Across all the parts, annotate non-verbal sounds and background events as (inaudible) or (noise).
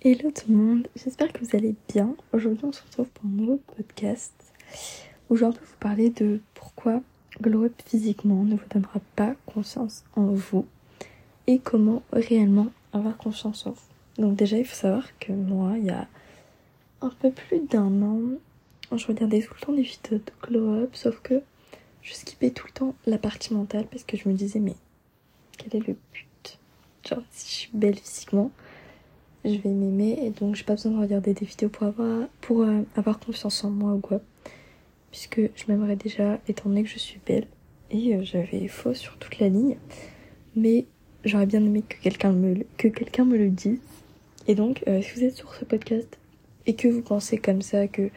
Hello tout le monde, j'espère que vous allez bien. Aujourd'hui on se retrouve pour un nouveau podcast où je vais un vous parler de pourquoi glow up physiquement ne vous donnera pas confiance en vous et comment réellement avoir confiance en vous. Donc déjà il faut savoir que moi il y a un peu plus d'un an je regardais tout le temps des vidéos de glow up sauf que je skippais tout le temps la partie mentale parce que je me disais mais quel est le but? Genre si je suis belle physiquement je vais m'aimer et donc j'ai pas besoin de regarder des vidéos pour avoir, pour, euh, avoir confiance en moi ou quoi. Puisque je m'aimerais déjà étant donné que je suis belle et euh, j'avais faux sur toute la ligne. Mais j'aurais bien aimé que quelqu'un me, que me le dise. Et donc euh, si vous êtes sur ce podcast et que vous pensez comme ça que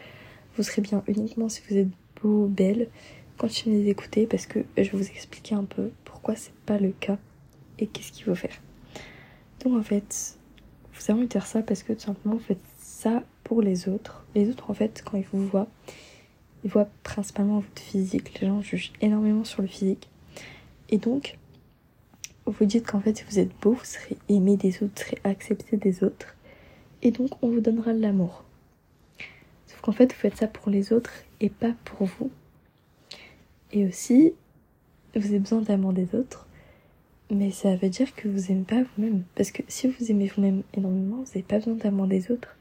vous serez bien uniquement si vous êtes beau, belle, continuez d'écouter parce que je vais vous expliquer un peu pourquoi c'est pas le cas et qu'est-ce qu'il faut faire. Donc en fait, vous avez envie de faire ça parce que tout simplement vous faites ça pour les autres. Les autres en fait quand ils vous voient, ils voient principalement votre physique. Les gens jugent énormément sur le physique. Et donc, vous dites qu'en fait si vous êtes beau, vous serez aimé des autres, vous serez accepté des autres. Et donc on vous donnera de l'amour. Sauf qu'en fait vous faites ça pour les autres et pas pour vous. Et aussi, vous avez besoin d'amour des autres mais ça veut dire que vous aimez pas vous-même. Parce que si vous aimez vous-même énormément, vous n'avez pas besoin d'amour des autres.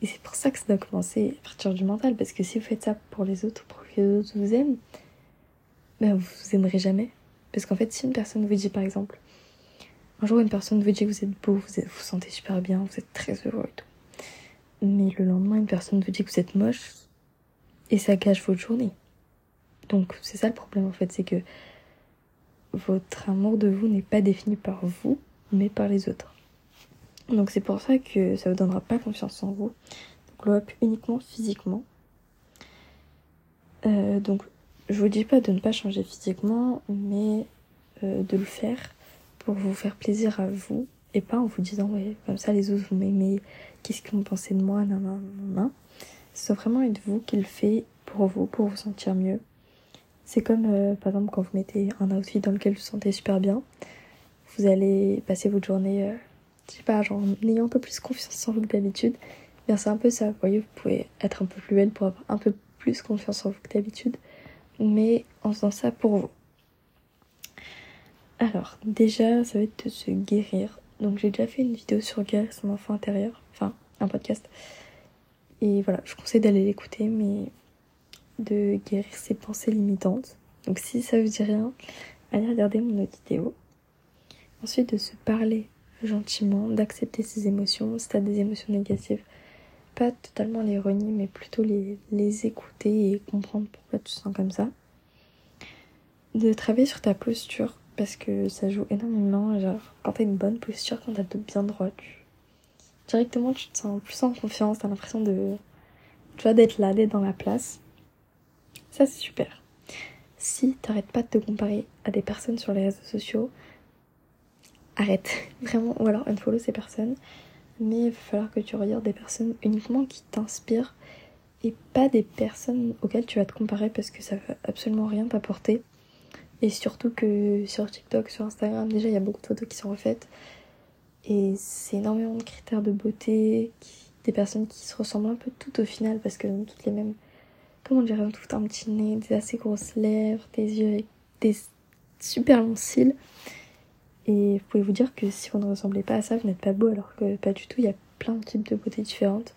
Et c'est pour ça que ça doit commencer à partir du mental. Parce que si vous faites ça pour les autres, pour que les autres vous aiment, ben vous vous aimerez jamais. Parce qu'en fait, si une personne vous dit par exemple, un jour une personne vous dit que vous êtes beau, vous vous sentez super bien, vous êtes très heureux et tout. Mais le lendemain, une personne vous dit que vous êtes moche et ça gâche votre journée. Donc c'est ça le problème en fait, c'est que votre amour de vous n'est pas défini par vous, mais par les autres. Donc c'est pour ça que ça vous donnera pas confiance en vous. Glow up uniquement physiquement. Euh, donc je vous dis pas de ne pas changer physiquement, mais euh, de le faire pour vous faire plaisir à vous et pas en vous disant ouais comme ça les autres vous m'aimez, qu'est-ce qu'ils vont penser de moi, nan nan nan. C'est vraiment être vous qui le fait pour vous, pour vous sentir mieux c'est comme euh, par exemple quand vous mettez un outfit dans lequel vous vous sentez super bien, vous allez passer votre journée, euh, je sais pas, genre en ayant un peu plus confiance en vous que d'habitude. Bien c'est un peu ça, vous voyez, vous pouvez être un peu plus belle pour avoir un peu plus confiance en vous que d'habitude, mais en faisant ça pour vous. Alors, déjà, ça va être de se guérir. Donc j'ai déjà fait une vidéo sur guérir son enfant intérieur, enfin un podcast. Et voilà, je conseille d'aller l'écouter, mais de guérir ses pensées limitantes. Donc si ça vous dit rien, allez regarder mon autre vidéo. Ensuite de se parler gentiment, d'accepter ses émotions. Si t'as des émotions négatives, pas totalement les renier, mais plutôt les, les écouter et comprendre pourquoi tu te sens comme ça. De travailler sur ta posture, parce que ça joue énormément. Genre, quand t'as une bonne posture, quand t'as dos bien droit, directement tu te sens plus en confiance, t'as l'impression de. Tu vois, d'être là, d'être dans la place. C'est super. Si t'arrêtes pas de te comparer à des personnes sur les réseaux sociaux, arrête. (laughs) Vraiment. Ou alors unfollow ces personnes. Mais il va falloir que tu regardes des personnes uniquement qui t'inspirent et pas des personnes auxquelles tu vas te comparer parce que ça va absolument rien t'apporter. Et surtout que sur TikTok, sur Instagram, déjà il y a beaucoup de photos qui sont refaites. Et c'est énormément de critères de beauté, des personnes qui se ressemblent un peu toutes au final parce que toutes les mêmes comment dire, tout un petit nez, des assez grosses lèvres, des yeux avec des super longs cils. Et vous pouvez vous dire que si vous ne ressemblez pas à ça, vous n'êtes pas beau, alors que pas du tout, il y a plein de types de beauté différentes.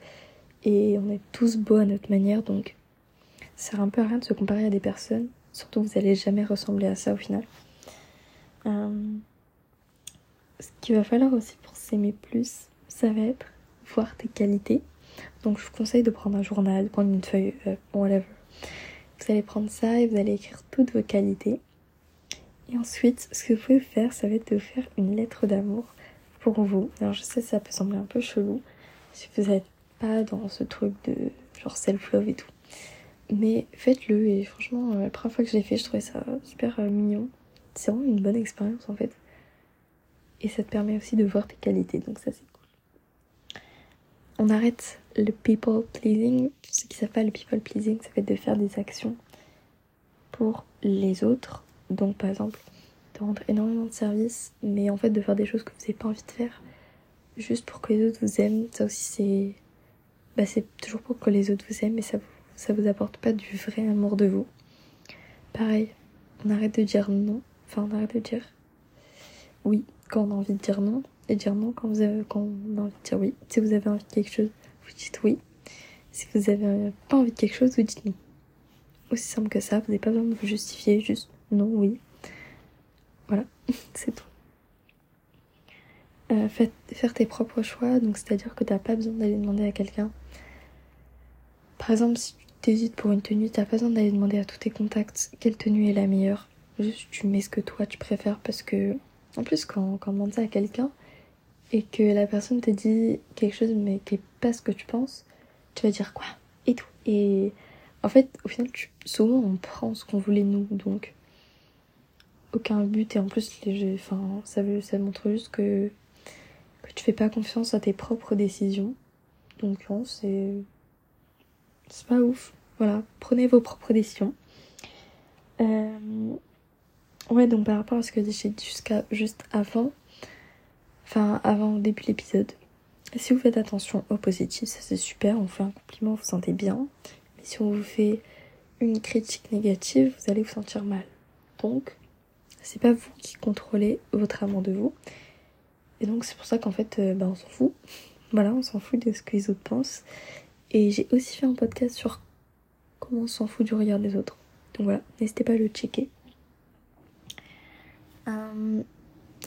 Et on est tous beaux à notre manière, donc ça sert un peu à rien de se comparer à des personnes. Surtout, vous n'allez jamais ressembler à ça au final. Euh, ce qu'il va falloir aussi pour s'aimer plus, ça va être voir tes qualités donc je vous conseille de prendre un journal, de prendre une feuille, euh, whatever. Vous allez prendre ça et vous allez écrire toutes vos qualités. Et ensuite, ce que vous pouvez faire, ça va être de faire une lettre d'amour pour vous. Alors je sais, ça peut sembler un peu chelou si vous n'êtes pas dans ce truc de genre self-love et tout. Mais faites-le et franchement, euh, la première fois que je l'ai fait, je trouvais ça super euh, mignon. C'est vraiment une bonne expérience en fait. Et ça te permet aussi de voir tes qualités, donc ça c'est on arrête le people pleasing. Ceux qui pas, le people pleasing, ça fait de faire des actions pour les autres. Donc, par exemple, de rendre énormément de services, mais en fait de faire des choses que vous n'avez pas envie de faire, juste pour que les autres vous aiment, ça aussi c'est. Bah, c'est toujours pour que les autres vous aiment, mais ça vous, ça vous apporte pas du vrai amour de vous. Pareil, on arrête de dire non. Enfin, on arrête de dire oui quand on a envie de dire non et dire non quand, vous avez, quand on a envie de dire oui. Si vous avez envie de quelque chose, dites oui. Si vous avez pas envie de quelque chose, vous dites non. Aussi simple que ça, vous n'avez pas besoin de vous justifier, juste non, oui. Voilà, (laughs) c'est tout. Euh, faire tes propres choix, donc c'est-à-dire que t'as pas besoin d'aller demander à quelqu'un. Par exemple, si tu t'hésites pour une tenue, t'as pas besoin d'aller demander à tous tes contacts quelle tenue est la meilleure. Juste tu mets ce que toi tu préfères parce que en plus quand, quand on demande ça à quelqu'un et que la personne te dit quelque chose mais qui est pas ce que tu penses, tu vas dire quoi? Et tout. Et en fait, au final, souvent on prend ce qu'on voulait nous, donc aucun but et en plus ça montre juste que que tu fais pas confiance à tes propres décisions. Donc non, c'est c'est pas ouf. Voilà, prenez vos propres décisions. Euh... Ouais, donc par rapport à ce que j'ai dit jusqu'à juste avant, enfin avant le début de l'épisode, si vous faites attention au positif, ça c'est super, on fait un compliment, vous vous sentez bien. Mais si on vous fait une critique négative, vous allez vous sentir mal. Donc, c'est pas vous qui contrôlez votre amour de vous. Et donc c'est pour ça qu'en fait, euh, bah, on s'en fout. (laughs) Voilà, on s'en fout de ce que les autres pensent. Et j'ai aussi fait un podcast sur comment on s'en fout du regard des autres. Donc voilà, n'hésitez pas à le checker. Euh,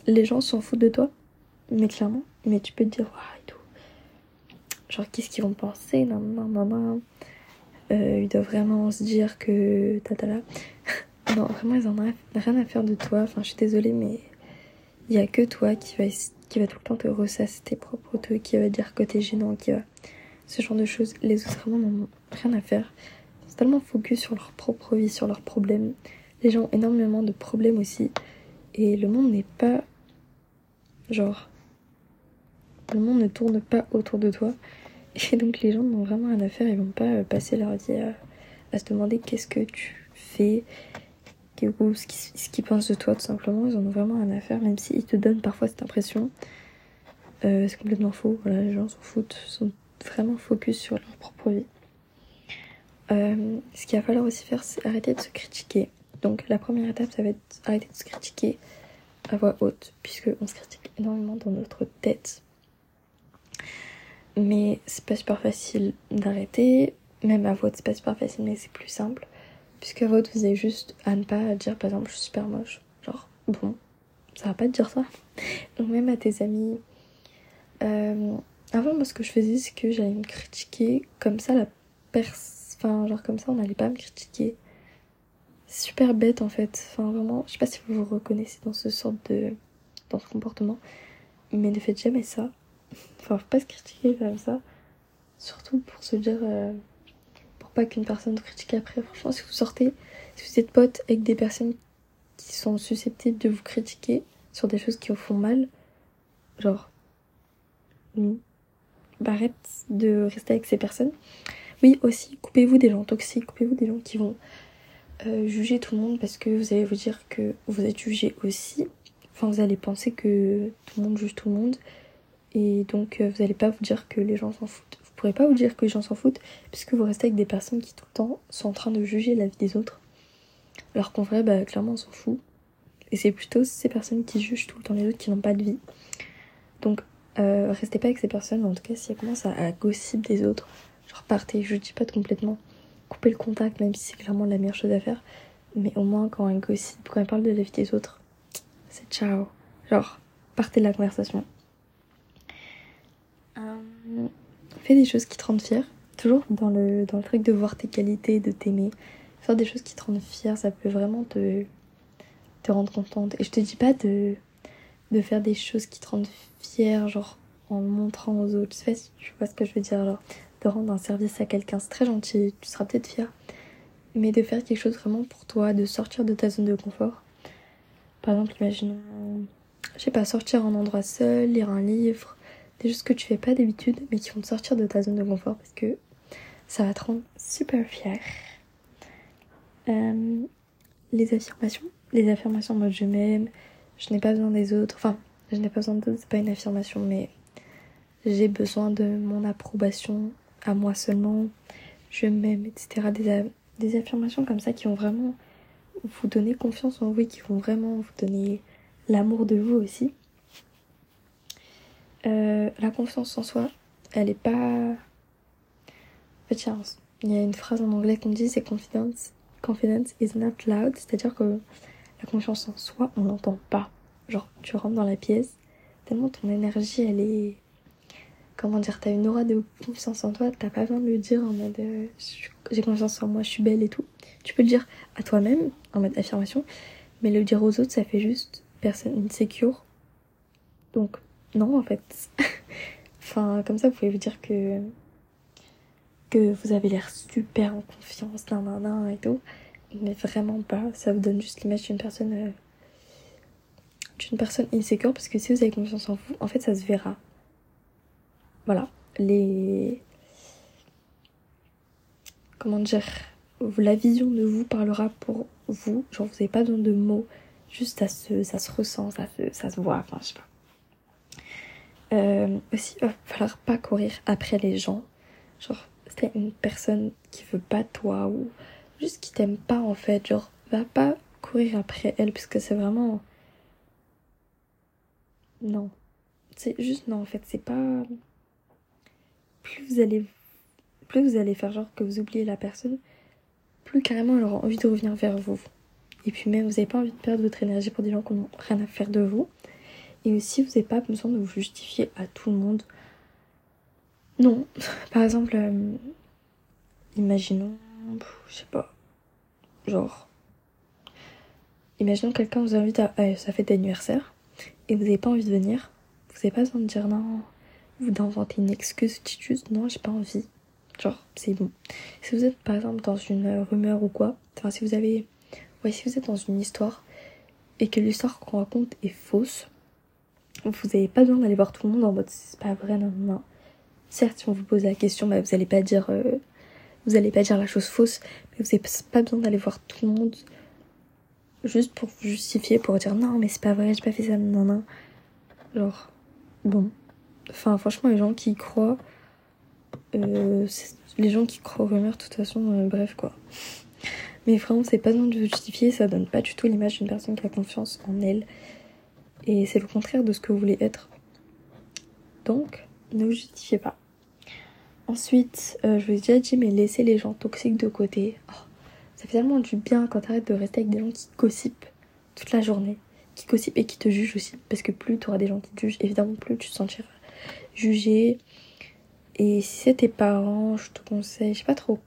les gens s'en foutent de toi, mais clairement. Mais tu peux te dire, waouh, et tout. Genre, qu'est-ce qu'ils vont penser Non, non, non, non. Euh, ils doivent vraiment se dire que. Tata là. (laughs) non, vraiment, ils en ont rien à faire de toi. Enfin, je suis désolée, mais il y a que toi qui va, qui va tout le temps te ressasser tes propres trucs, qui va dire que t'es gênant, qui va. Ce genre de choses. Les autres vraiment n'ont rien à faire. Ils sont tellement focus sur leur propre vie, sur leurs problèmes. Les gens ont énormément de problèmes aussi. Et le monde n'est pas. Genre. Le monde ne tourne pas autour de toi. Et donc les gens n'ont vraiment rien à faire. Ils vont pas passer leur vie à, se demander qu'est-ce que tu fais, ou ce qu'ils pensent de toi tout simplement, ils en ont vraiment rien à faire, même s'ils te donnent parfois cette impression. Euh, c'est complètement faux, les gens s'en foutent, sont vraiment focus sur leur propre vie. Euh, ce qu'il va falloir aussi faire, c'est arrêter de se critiquer. Donc la première étape, ça va être arrêter de se critiquer à voix haute, puisque on se critique énormément dans notre tête. Mais c'est pas super facile d'arrêter, même à haute, c'est pas super facile, mais c'est plus simple. Puisque votre, vous avez juste à ne pas dire, par exemple, je suis super moche. Genre, bon, ça va pas te dire ça. Donc, même à tes amis. Euh, avant, moi, ce que je faisais, c'est que j'allais me critiquer. Comme ça, la personne. Enfin, genre, comme ça, on n'allait pas me critiquer. Super bête, en fait. Enfin, vraiment, je sais pas si vous vous reconnaissez dans ce sorte de. dans ce comportement. Mais ne faites jamais ça. Enfin, faut pas se critiquer comme ça. Surtout pour se dire. Euh, pas qu'une personne critique après. Franchement, si vous sortez, si vous êtes pote avec des personnes qui sont susceptibles de vous critiquer sur des choses qui vous font mal, genre, oui, bah, arrête de rester avec ces personnes. Oui, aussi, coupez-vous des gens toxiques, coupez-vous des gens qui vont euh, juger tout le monde parce que vous allez vous dire que vous êtes jugé aussi. Enfin, vous allez penser que tout le monde juge tout le monde. Et donc, euh, vous n'allez pas vous dire que les gens s'en foutent pourrais pas vous dire que les gens s'en foutent, puisque vous restez avec des personnes qui tout le temps sont en train de juger la vie des autres. Alors qu'en vrai, bah clairement on s'en fout. Et c'est plutôt ces personnes qui jugent tout le temps les autres qui n'ont pas de vie. Donc euh, restez pas avec ces personnes, en tout cas si elles commencent à, à gossip des autres, genre partez, je dis pas complètement couper le contact, même si c'est clairement la meilleure chose à faire. Mais au moins quand un gossip, quand elle parle de la vie des autres, c'est ciao. Genre, partez de la conversation. Fais des choses qui te rendent fier. Toujours dans le, dans le truc de voir tes qualités, de t'aimer. Faire des choses qui te rendent fier, ça peut vraiment te, te rendre contente. Et je te dis pas de, de faire des choses qui te rendent fier, genre en montrant aux autres. Tu sais, tu vois ce que je veux dire, genre de rendre un service à quelqu'un, c'est très gentil, tu seras peut-être fier. Mais de faire quelque chose vraiment pour toi, de sortir de ta zone de confort. Par exemple, imaginons, je sais pas, sortir en endroit seul, lire un livre, des choses que tu fais pas d'habitude, mais qui vont te sortir de ta zone de confort parce que ça va te rendre super fier. Euh, les affirmations. Les affirmations en mode je m'aime, je n'ai pas besoin des autres. Enfin, je n'ai pas besoin d'autres, c'est pas une affirmation, mais j'ai besoin de mon approbation à moi seulement, je m'aime, etc. Des, affirmations comme ça qui vont vraiment vous donner confiance en vous qui vont vraiment vous donner l'amour de vous aussi. Euh, la confiance en soi, elle est pas. En il y a une phrase en anglais qu'on dit c'est confidence, confidence is not loud, c'est-à-dire que la confiance en soi, on l'entend pas. Genre, tu rentres dans la pièce, tellement ton énergie, elle est. Comment dire, t'as une aura de confiance en toi, t'as pas besoin de le dire en mode euh, j'ai confiance en moi, je suis belle et tout. Tu peux le dire à toi-même en mode affirmation, mais le dire aux autres, ça fait juste personne insécure. Donc, non, en fait. (laughs) enfin, comme ça, vous pouvez vous dire que que vous avez l'air super en confiance, nan, nan, nan et tout. Mais vraiment pas. Ça vous donne juste l'image d'une personne euh, d'une personne insécure parce que si vous avez confiance en vous, en fait, ça se verra. Voilà. Les. Comment dire La vision de vous parlera pour vous. Genre, vous n'avez pas besoin de mots. Juste, ça se, ça se ressent, ça se, ça se voit. Enfin, je sais pas. Euh, aussi, il va falloir pas courir après les gens. Genre, c'est une personne qui veut pas toi ou juste qui t'aime pas en fait. Genre, va pas courir après elle parce que c'est vraiment non. C'est juste non en fait, c'est pas plus vous allez plus vous allez faire genre que vous oubliez la personne, plus carrément elle aura envie de revenir vers vous. Et puis même vous n'avez pas envie de perdre votre énergie pour des gens qui n'ont rien à faire de vous. Et aussi vous n'avez pas besoin de vous justifier à tout le monde. Non. (laughs) Par exemple, euh, imaginons, je sais pas, genre, imaginons quelqu'un vous invite à, sa fête d'anniversaire et vous n'avez pas envie de venir, vous n'avez pas besoin de dire non, vous d'inventer une excuse, juste non, j'ai pas envie. Genre, c'est bon. Si vous êtes par exemple dans une rumeur ou quoi, enfin si vous avez. Ouais, si vous êtes dans une histoire et que l'histoire qu'on raconte est fausse, vous n'avez pas besoin d'aller voir tout le monde en mode c'est pas vrai, non, non. Certes, si on vous pose la question, bah, vous n'allez pas dire. Euh, vous allez pas dire la chose fausse, mais vous n'avez pas besoin d'aller voir tout le monde juste pour vous justifier, pour dire non, mais c'est pas vrai, j'ai pas fait ça, non, non. Genre, bon. Enfin, franchement, les gens qui croient, euh, les gens qui croient aux rumeurs, de toute façon, euh, bref, quoi. Mais vraiment, c'est pas besoin de justifier, ça donne pas du tout l'image d'une personne qui a confiance en elle. Et c'est le contraire de ce que vous voulez être. Donc, ne vous justifiez pas. Ensuite, euh, je vous ai déjà dit, mais laissez les gens toxiques de côté. Oh, ça fait tellement du bien quand t'arrêtes de rester avec des gens qui gossipent toute la journée, qui gossipent et qui te jugent aussi. Parce que plus tu auras des gens qui te jugent, évidemment, plus tu te sentiras jugé. Et si c'est tes parents, je te conseille, je sais pas trop,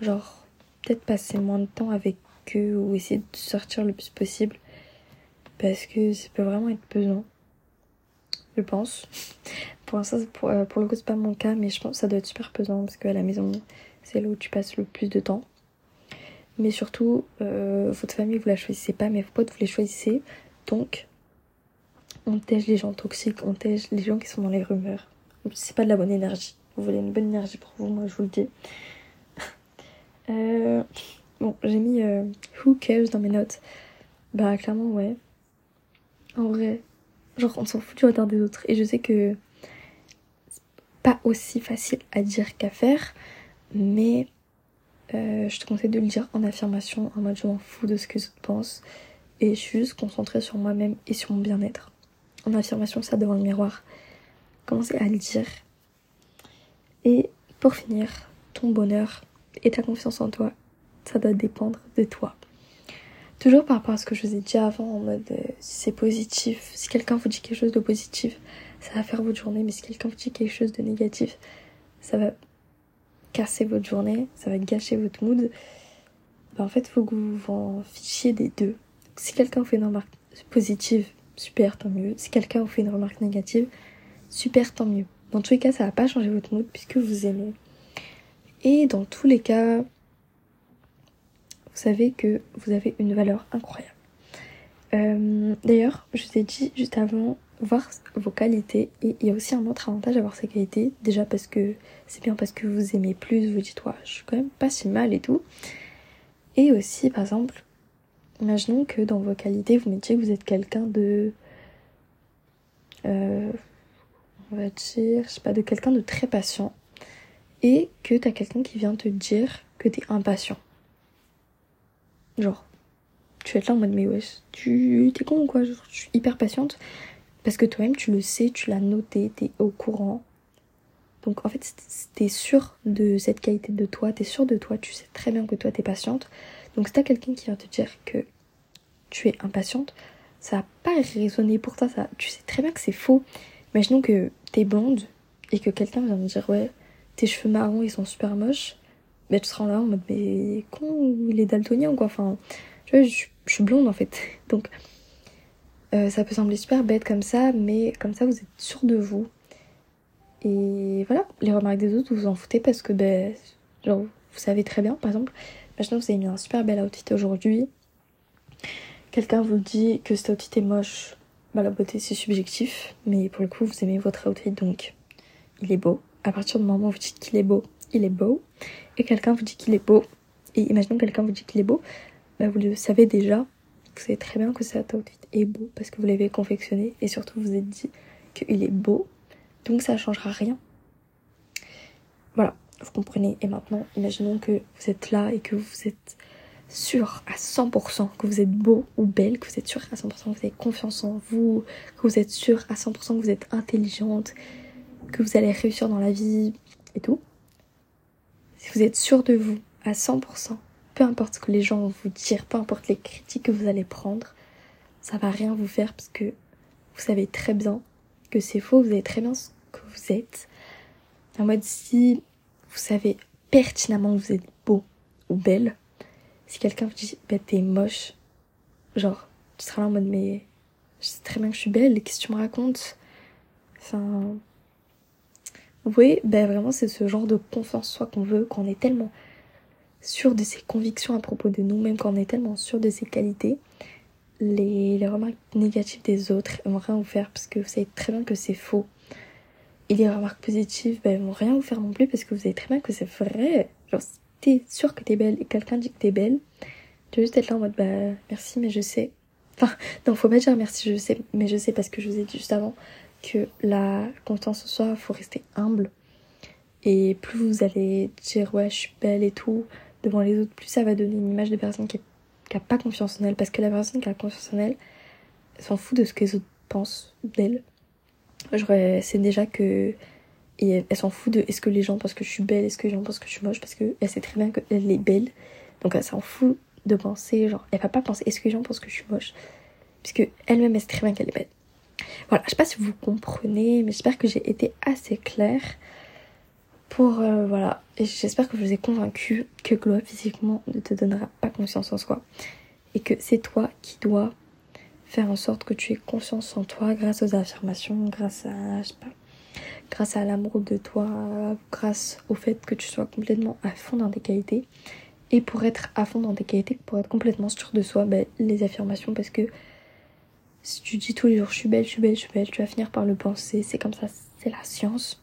genre, peut-être passer moins de temps avec eux ou essayer de sortir le plus possible. Parce que ça peut vraiment être pesant. Je pense. Pour l'instant, pour, euh, pour le coup, c'est pas mon cas, mais je pense que ça doit être super pesant parce qu'à la maison, c'est là où tu passes le plus de temps. Mais surtout, euh, votre famille, vous la choisissez pas, mais vos potes, vous les choisissez. Donc, on tège les gens toxiques, on tège les gens qui sont dans les rumeurs. C'est pas de la bonne énergie. Vous voulez une bonne énergie pour vous, moi je vous le dis. (laughs) euh, bon, j'ai mis Who cares dans mes notes. Bah, clairement, ouais. En vrai, genre, on s'en fout du retard des autres. Et je sais que c'est pas aussi facile à dire qu'à faire, mais euh, je te conseille de le dire en affirmation, en mode je m'en fous de ce que les autres et je suis juste concentrée sur moi-même et sur mon bien-être. En affirmation, ça devant le miroir. Commencez à le dire. Et pour finir, ton bonheur et ta confiance en toi, ça doit dépendre de toi. Toujours par rapport à ce que je vous ai dit avant, en mode euh, si c'est positif, si quelqu'un vous dit quelque chose de positif, ça va faire votre journée, mais si quelqu'un vous dit quelque chose de négatif, ça va casser votre journée, ça va gâcher votre mood, bah en fait, faut que vous vous en fichiez des deux. Si quelqu'un vous fait une remarque positive, super, tant mieux. Si quelqu'un vous fait une remarque négative, super, tant mieux. Dans tous les cas, ça va pas changer votre mood puisque vous aimez. Et dans tous les cas, savez que vous avez une valeur incroyable. Euh, d'ailleurs, je vous ai dit juste avant, voir vos qualités. Et il y a aussi un autre avantage à voir ces qualités. Déjà parce que c'est bien parce que vous aimez plus, vous dites, toi, je suis quand même pas si mal et tout. Et aussi, par exemple, imaginons que dans vos qualités, vous mettiez que vous êtes quelqu'un de. Euh, on va dire, je sais pas, de quelqu'un de très patient et que t'as quelqu'un qui vient te dire que t'es impatient. Genre, tu vas être là en mode mais wesh, tu t'es con ou quoi? Je suis hyper patiente parce que toi-même tu le sais, tu l'as noté, t'es au courant. Donc en fait, t'es sûr de cette qualité de toi, t'es sûr de toi, tu sais très bien que toi t'es patiente. Donc si t'as quelqu'un qui vient te dire que tu es impatiente, ça va pas résonner pour toi, ça, tu sais très bien que c'est faux. Imaginons que t'es blonde et que quelqu'un vient me dire ouais, tes cheveux marrons ils sont super moches. Mais tu seras là en mode mais con, il est daltonien ou quoi. Enfin, tu vois, je, suis blonde en fait. (laughs) Donc euh, ça peut sembler super bête comme ça, mais comme ça vous êtes sûr de vous. Et voilà, les remarques des autres, vous vous en foutez parce que ben, genre, vous savez très bien, par exemple, maintenant vous avez mis un super bel outfit aujourd'hui quelqu'un vous dit que cet outfit est moche, bah la beauté c'est subjectif, mais pour le coup vous aimez votre outfit donc il est beau. À partir du moment où vous dites qu'il est beau, il est beau. Et quelqu'un vous dit qu'il est beau, et imaginons quelqu'un vous dit qu'il est beau, bah vous le savez déjà, vous savez très bien que cet outfit est beau parce que vous l'avez confectionné et surtout vous êtes dit qu'il est beau, donc ça changera rien. Voilà, vous comprenez. Et maintenant, imaginons que vous êtes là et que vous êtes sûr à 100% que vous êtes beau ou belle, que vous êtes sûr à 100% que vous avez confiance en vous, que vous êtes sûr à 100% que vous êtes intelligente, que vous allez réussir dans la vie et tout. Si vous êtes sûr de vous à 100%, peu importe ce que les gens vont vous dire, peu importe les critiques que vous allez prendre, ça va rien vous faire parce que vous savez très bien que c'est faux, vous savez très bien ce que vous êtes. En mode si vous savez pertinemment que vous êtes beau ou belle, si quelqu'un vous dit, bah t'es moche, genre, tu seras là en mode, mais je sais très bien que je suis belle, qu'est-ce que tu me racontes? Enfin. Vous voyez, ben vraiment, c'est ce genre de confiance soi qu'on veut, qu'on est tellement sûr de ses convictions à propos de nous-mêmes, qu'on est tellement sûr de ses qualités. Les, remarques négatives des autres vont rien vous faire parce que vous savez très bien que c'est faux. Et les remarques positives, ben, vont rien vous faire non plus parce que vous savez très bien que c'est vrai. Genre, t'es sûr que t'es belle et quelqu'un dit que t'es belle, tu vas juste être là en mode bah merci mais je sais. Enfin, (laughs) non, faut pas dire merci je sais, mais je sais parce que je vous ai dit juste avant que la confiance en soi, faut rester humble. Et plus vous allez dire ouais je suis belle et tout devant les autres, plus ça va donner une image de personne qui, a pas confiance en elle. Parce que la personne qui a confiance en elle, elle s'en fout de ce que les autres pensent d'elle. C'est déjà que et elle, s'en fout de est-ce que les gens pensent que je suis belle, est-ce que les gens pensent que je suis moche, parce qu'elle sait très bien qu'elle est belle. Donc elle s'en fout de penser, genre, elle va pas penser est-ce que les gens pensent que je suis moche, puisque elle-même elle sait très bien qu'elle est belle. Voilà, je sais pas si vous comprenez, mais j'espère que j'ai été assez claire pour euh, voilà j'espère que je vous ai convaincu que gloire physiquement ne te donnera pas confiance en soi et que c'est toi qui dois faire en sorte que tu aies confiance en toi grâce aux affirmations grâce à je sais pas grâce à l'amour de toi, grâce au fait que tu sois complètement à fond dans tes qualités. Et pour être à fond dans tes qualités, pour être complètement sûr de soi, ben, les affirmations, parce que si tu dis tous les jours je suis belle, je suis belle, je suis belle, tu vas finir par le penser. C'est comme ça, c'est la science.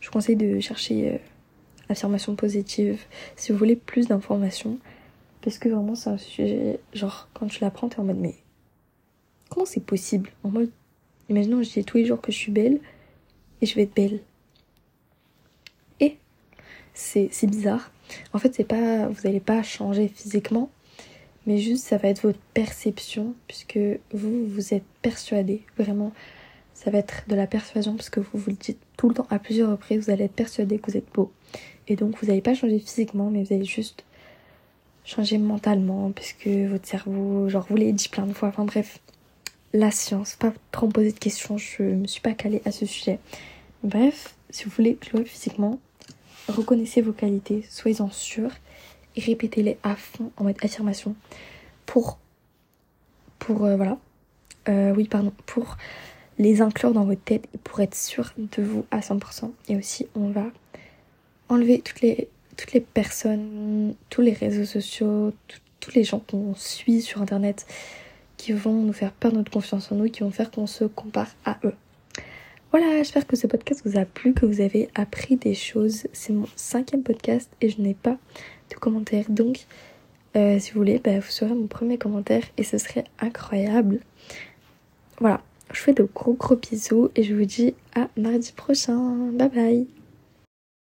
Je vous conseille de chercher euh, affirmations positives si vous voulez plus d'informations. Parce que vraiment, c'est un sujet, genre, quand tu l'apprends, t'es en mode, mais comment c'est possible? En mode, imaginons, je dis tous les jours que je suis belle, et je vais être belle. Et c'est bizarre. En fait, c'est pas, vous n'allez pas changer physiquement, mais juste ça va être votre perception, puisque vous, vous êtes persuadé, vraiment. Ça va être de la persuasion, parce que vous vous le dites tout le temps à plusieurs reprises, vous allez être persuadé que vous êtes beau. Et donc, vous n'allez pas changer physiquement, mais vous allez juste changer mentalement, puisque votre cerveau, genre, vous l'avez dit plein de fois, enfin bref, la science, pas trop poser de questions, je me suis pas calée à ce sujet. Bref, si vous voulez jouer physiquement, reconnaissez vos qualités, soyez-en sûrs et répétez-les à fond en mode affirmation pour pour euh, voilà euh, oui pardon pour les inclure dans votre tête et pour être sûr de vous à 100% et aussi on va enlever toutes les toutes les personnes tous les réseaux sociaux tous les gens qu'on suit sur internet qui vont nous faire perdre notre confiance en nous, qui vont faire qu'on se compare à eux. Voilà, j'espère que ce podcast vous a plu, que vous avez appris des choses. C'est mon cinquième podcast et je n'ai pas de commentaires. Donc, euh, si vous voulez, bah, vous serez mon premier commentaire et ce serait incroyable. Voilà, Je fais de gros gros bisous et je vous dis à mardi prochain. Bye bye